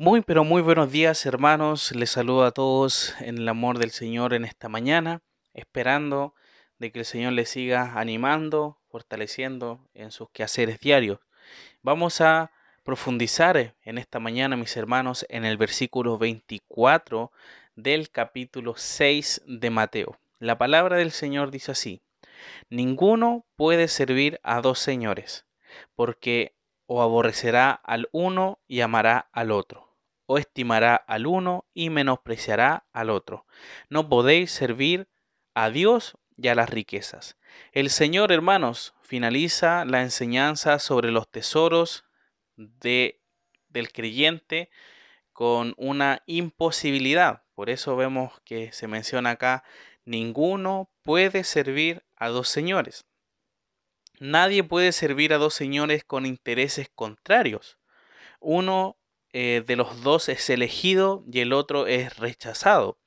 Muy, pero muy buenos días, hermanos. Les saludo a todos en el amor del Señor en esta mañana, esperando de que el Señor les siga animando, fortaleciendo en sus quehaceres diarios. Vamos a profundizar en esta mañana, mis hermanos, en el versículo 24 del capítulo 6 de Mateo. La palabra del Señor dice así: Ninguno puede servir a dos señores, porque o aborrecerá al uno y amará al otro o estimará al uno y menospreciará al otro. No podéis servir a Dios y a las riquezas. El Señor, hermanos, finaliza la enseñanza sobre los tesoros de, del creyente con una imposibilidad. Por eso vemos que se menciona acá, ninguno puede servir a dos señores. Nadie puede servir a dos señores con intereses contrarios. Uno eh, de los dos es elegido y el otro es rechazado.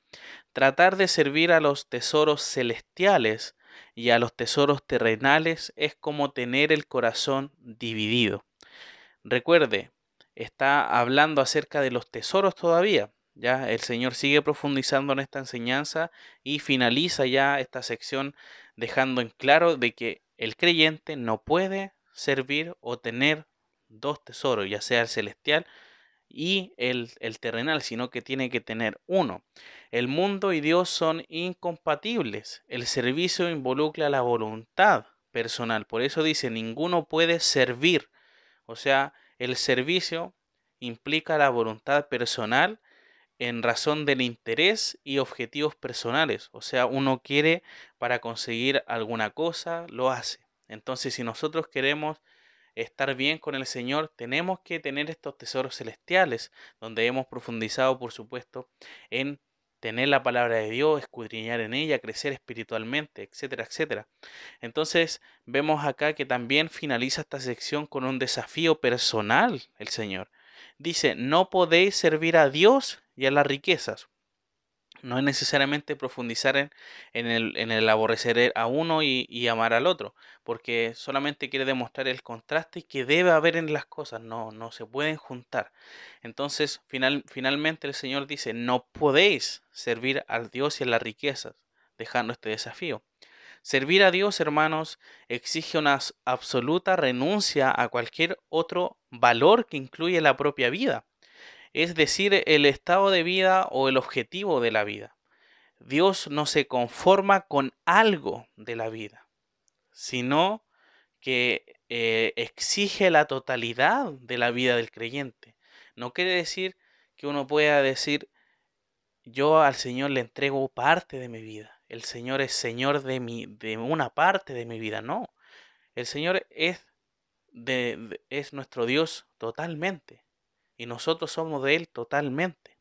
Tratar de servir a los tesoros celestiales y a los tesoros terrenales es como tener el corazón dividido. Recuerde, está hablando acerca de los tesoros todavía. Ya el Señor sigue profundizando en esta enseñanza y finaliza ya esta sección dejando en claro de que el creyente no puede servir o tener dos tesoros, ya sea el celestial y el, terrenal, sino que tiene que tener uno. El mundo y Dios son incompatibles. El servicio involucra la voluntad personal. Por eso dice, ninguno puede servir. O sea, el servicio implica la voluntad personal en razón del interés y objetivos personales. O sea, uno quiere para conseguir alguna cosa, lo hace. Entonces, si nosotros queremos estar bien con el Señor, tenemos que tener estos tesoros celestiales, donde hemos profundizado, por supuesto, en tener la palabra de Dios, escudriñar en ella, crecer espiritualmente, etcétera, etcétera. Entonces, vemos acá que también finaliza esta sección con un desafío personal el Señor. Dice, no podéis servir a Dios y a las riquezas no es necesariamente profundizar en, el, en el, aborrecer a uno y, amar al otro, porque solamente quiere demostrar el contraste que debe haber en las cosas, no, no se pueden juntar. Entonces, final, finalmente el Señor dice, no podéis servir al Dios y a las riquezas, dejando este desafío. Servir a Dios, hermanos, exige una absoluta renuncia a cualquier otro valor que incluye la propia vida es decir, el estado de vida o el objetivo de la vida. Dios no se conforma con algo de la vida, sino que eh, exige la totalidad de la vida del creyente. No quiere decir que uno pueda decir, yo al Señor le entrego parte de mi vida. El Señor es Señor de, mi, de una parte de mi vida. No, el Señor es, es nuestro Dios totalmente y nosotros somos de Él totalmente.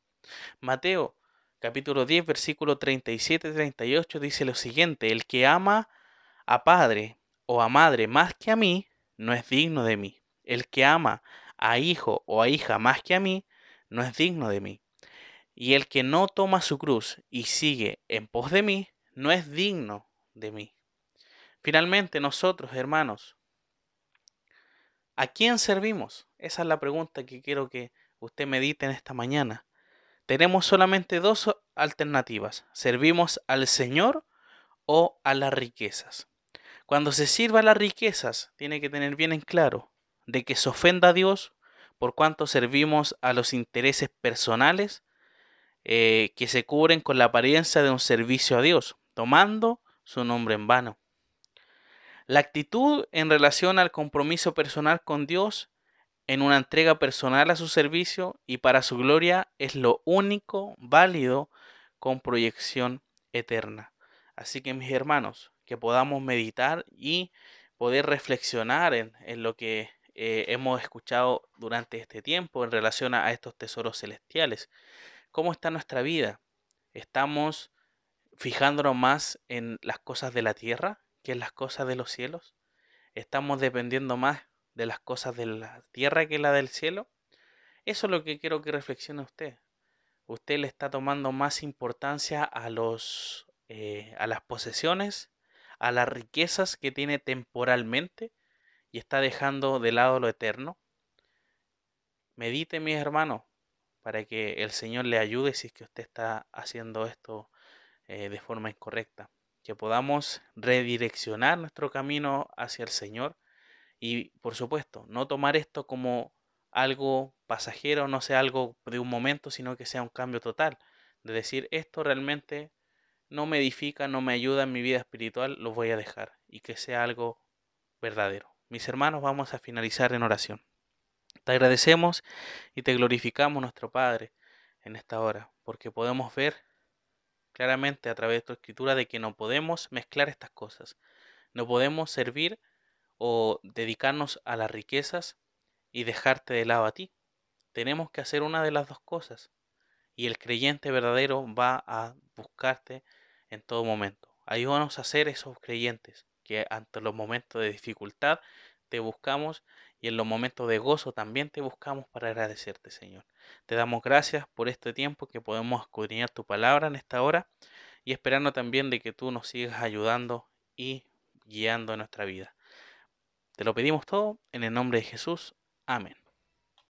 Mateo capítulo 10 versículo 37-38 dice lo siguiente, el que ama a padre o a madre más que a mí, no es digno de mí. El que ama a hijo o a hija más que a mí, no es digno de mí. Y el que no toma su cruz y sigue en pos de mí, no es digno de mí. Finalmente nosotros, hermanos, ¿A quién servimos? Esa es la pregunta que quiero que usted medite en esta mañana. Tenemos solamente dos alternativas. ¿Servimos al Señor o a las riquezas? Cuando se sirva a las riquezas, tiene que tener bien en claro de que se ofenda a Dios por cuanto servimos a los intereses personales eh, que se cubren con la apariencia de un servicio a Dios, tomando su nombre en vano. La actitud en relación al compromiso personal con Dios en una entrega personal a su servicio y para su gloria es lo único válido con proyección eterna. Así que mis hermanos, que podamos meditar y poder reflexionar en, lo que eh, hemos escuchado durante este tiempo en relación a estos tesoros celestiales. ¿Cómo está nuestra vida? ¿Estamos fijándonos más en las cosas de la tierra que las cosas de los cielos? ¿Estamos dependiendo más de las cosas de la tierra que la del cielo? Eso es lo que quiero que reflexione usted. Usted le está tomando más importancia a los eh, a las posesiones, a las riquezas que tiene temporalmente y está dejando de lado lo eterno. Medite, mis hermanos, para que el Señor le ayude si es que usted está haciendo esto eh, de forma incorrecta. Que podamos redireccionar nuestro camino hacia el Señor y, por supuesto, no tomar esto como algo pasajero, no sea algo de un momento, sino que sea un cambio total. De decir, esto realmente no me edifica, no me ayuda en mi vida espiritual, lo voy a dejar y que sea algo verdadero. Mis hermanos, vamos a finalizar en oración. Te agradecemos y te glorificamos, nuestro Padre, en esta hora, porque podemos ver claramente a través de tu escritura de que no podemos mezclar estas cosas. No podemos servir o dedicarnos a las riquezas y dejarte de lado a ti. Tenemos que hacer una de las dos cosas. Y el creyente verdadero va a buscarte en todo momento. Ayúdanos a ser esos creyentes que ante los momentos de dificultad te buscamos y en los momentos de gozo también te buscamos para agradecerte, Señor. Te damos gracias por este tiempo que podemos escudriñar tu palabra en esta hora y esperando también de que tú nos sigas ayudando y guiando nuestra vida. Te lo pedimos todo en el nombre de Jesús. Amén.